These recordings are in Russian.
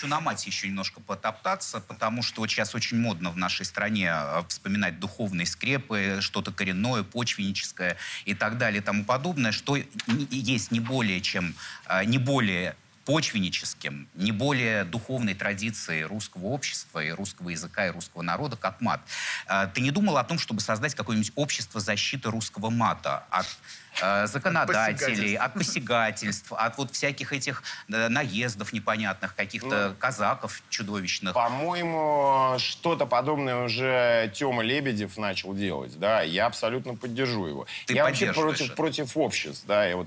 Хочу на мать еще немножко потоптаться, потому что вот сейчас очень модно в нашей стране э, вспоминать духовные скрепы, что-то коренное, почвенническое и так далее и тому подобное, что есть не более чем, э, не более почвенническим, не более духовной традиции русского общества и русского языка и русского народа, как мат. Э, Ты не думал о том, чтобы создать какое-нибудь общество защиты русского мата от э, законодателей, от посягательств, от вот всяких этих наездов непонятных, каких-то Ну, казаков чудовищных. По-моему, что-то подобное уже Тёма Лебедев начал делать, да, я абсолютно поддержу его. Ты я вообще против, это? против обществ, да, я вот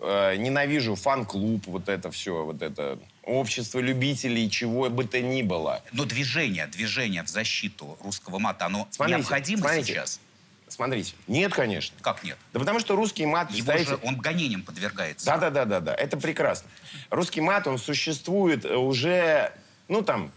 э, ненавижу фан-клуб, вот это все, вот это общество любителей чего бы то ни было. Но движение, движение в защиту русского мата, оно Смотрите, необходимо смотрите. сейчас? Смотрите, нет, конечно. Как нет? Да потому что русский мат, Его представляете, же, он гонением подвергается. Да, да, да, да, да. Это прекрасно. Русский мат, он существует уже, ну там,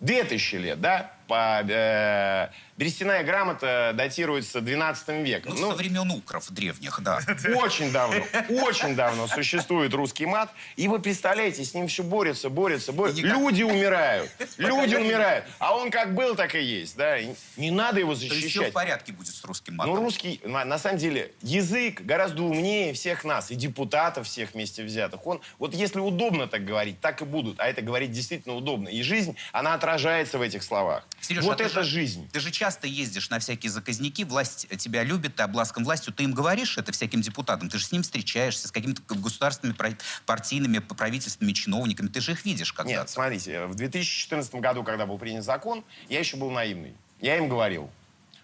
две тысячи лет, да? По, э, Берестяная грамота датируется 12 веком. Ну, Ну, со времен укров древних, да. очень давно, очень давно существует русский мат. И вы представляете, с ним все борются. И никак- Люди умирают, люди умирают. А он как был, так и есть, да? И Не надо его То есть все в защищать. порядке будет с русским Ну, матом. русский, на, на самом деле, язык гораздо умнее всех нас, и депутатов всех вместе взятых. Он, вот если удобно так говорить, так и будут. А это говорить действительно удобно. И жизнь, она отражается в этих словах. Сереж, вот а это же- жизнь. Ты же часто ездишь на всякие заказники, власть тебя любит, ты обласкан властью, ты им говоришь это всяким депутатам, ты же с ними встречаешься, с какими-то государственными, партийными, правительственными чиновниками, ты же их видишь когда-то. Нет, смотрите, в 2014 году, когда был принят закон, я еще был наивный. Я им говорил.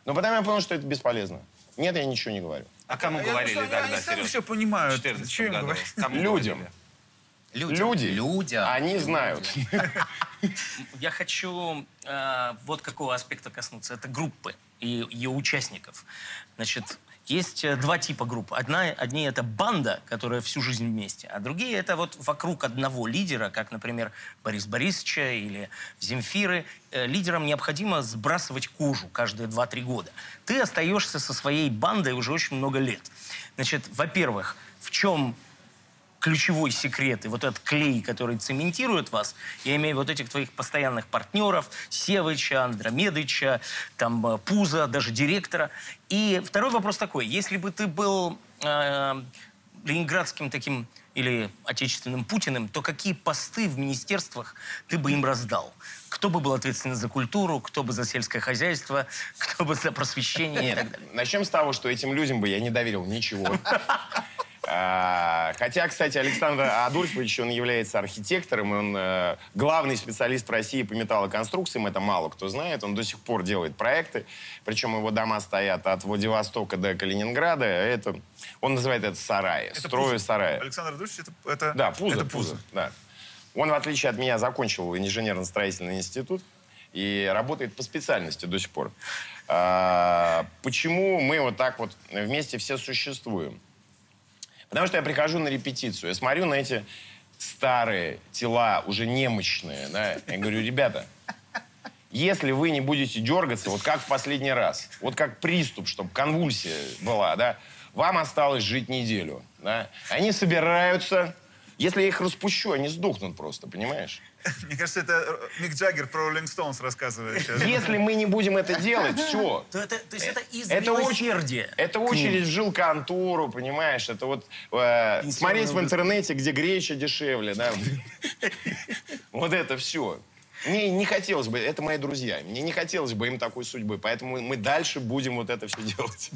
Но потом я понял, что это бесполезно. Нет, я ничего не говорю. А кому Я говорили просто- тогда, они сами Сереж? все понимают. В 14 Чё им? Кому Людям. говорили? Людям. Люди, Людям. они знают. Я хочу э, вот какого аспекта коснуться. Это группы и ее участников. Значит, есть э, два типа групп. Одна, одни это банда, которая всю жизнь вместе, а другие это вот вокруг одного лидера, как, например, Борис Борисовича или Земфиры. Э, лидерам необходимо сбрасывать кожу каждые 2-3 года. Ты остаешься со своей бандой уже очень много лет. Значит, во-первых, в чем ключевой секрет и вот этот клей, который цементирует вас, я имею вот этих твоих постоянных партнеров, Севыча, Андромедыча, там, э, Пуза, даже директора. И второй вопрос такой. Если бы ты был э, ленинградским таким или отечественным Путиным, то какие посты в министерствах ты бы им раздал? Кто бы был ответственен за культуру, кто бы за сельское хозяйство, кто бы за просвещение и так далее? Начнем с того, что этим людям бы я не доверил ничего. А, Хотя, кстати, Александр Адольфович, он является архитектором, он э, главный специалист в России по металлоконструкциям, это мало кто знает, он до сих пор делает проекты, причем его дома стоят от Владивостока до Калининграда, это, он называет это сараи, строю Пузо. сараи. Александр Адольфович, это, это... Да, Пузо, это Пузо, да. Он, в отличие от меня, закончил инженерно-строительный институт и работает по специальности до сих пор. А, почему мы вот так вот вместе все существуем? Потому что я прихожу на репетицию, я смотрю на эти старые тела, уже немощные, да, я говорю, ребята, если вы не будете дергаться, вот как в последний раз, вот как приступ, чтобы конвульсия была, да, вам осталось жить неделю, да. Они собираются, если я их распущу, они сдохнут просто, понимаешь? Мне кажется, это э, Мик Джаггер про Роллинг Стоунс рассказывает сейчас. Если мы не будем это делать, все. То, это, то есть это из Это милосердия. это к ним. очередь в жилконтору, понимаешь? Это вот э, смотреть в интернете, где греча дешевле, да? Вот это все. Мне не хотелось бы, это мои друзья, мне не хотелось бы им такой судьбы, поэтому мы дальше будем вот это все делать.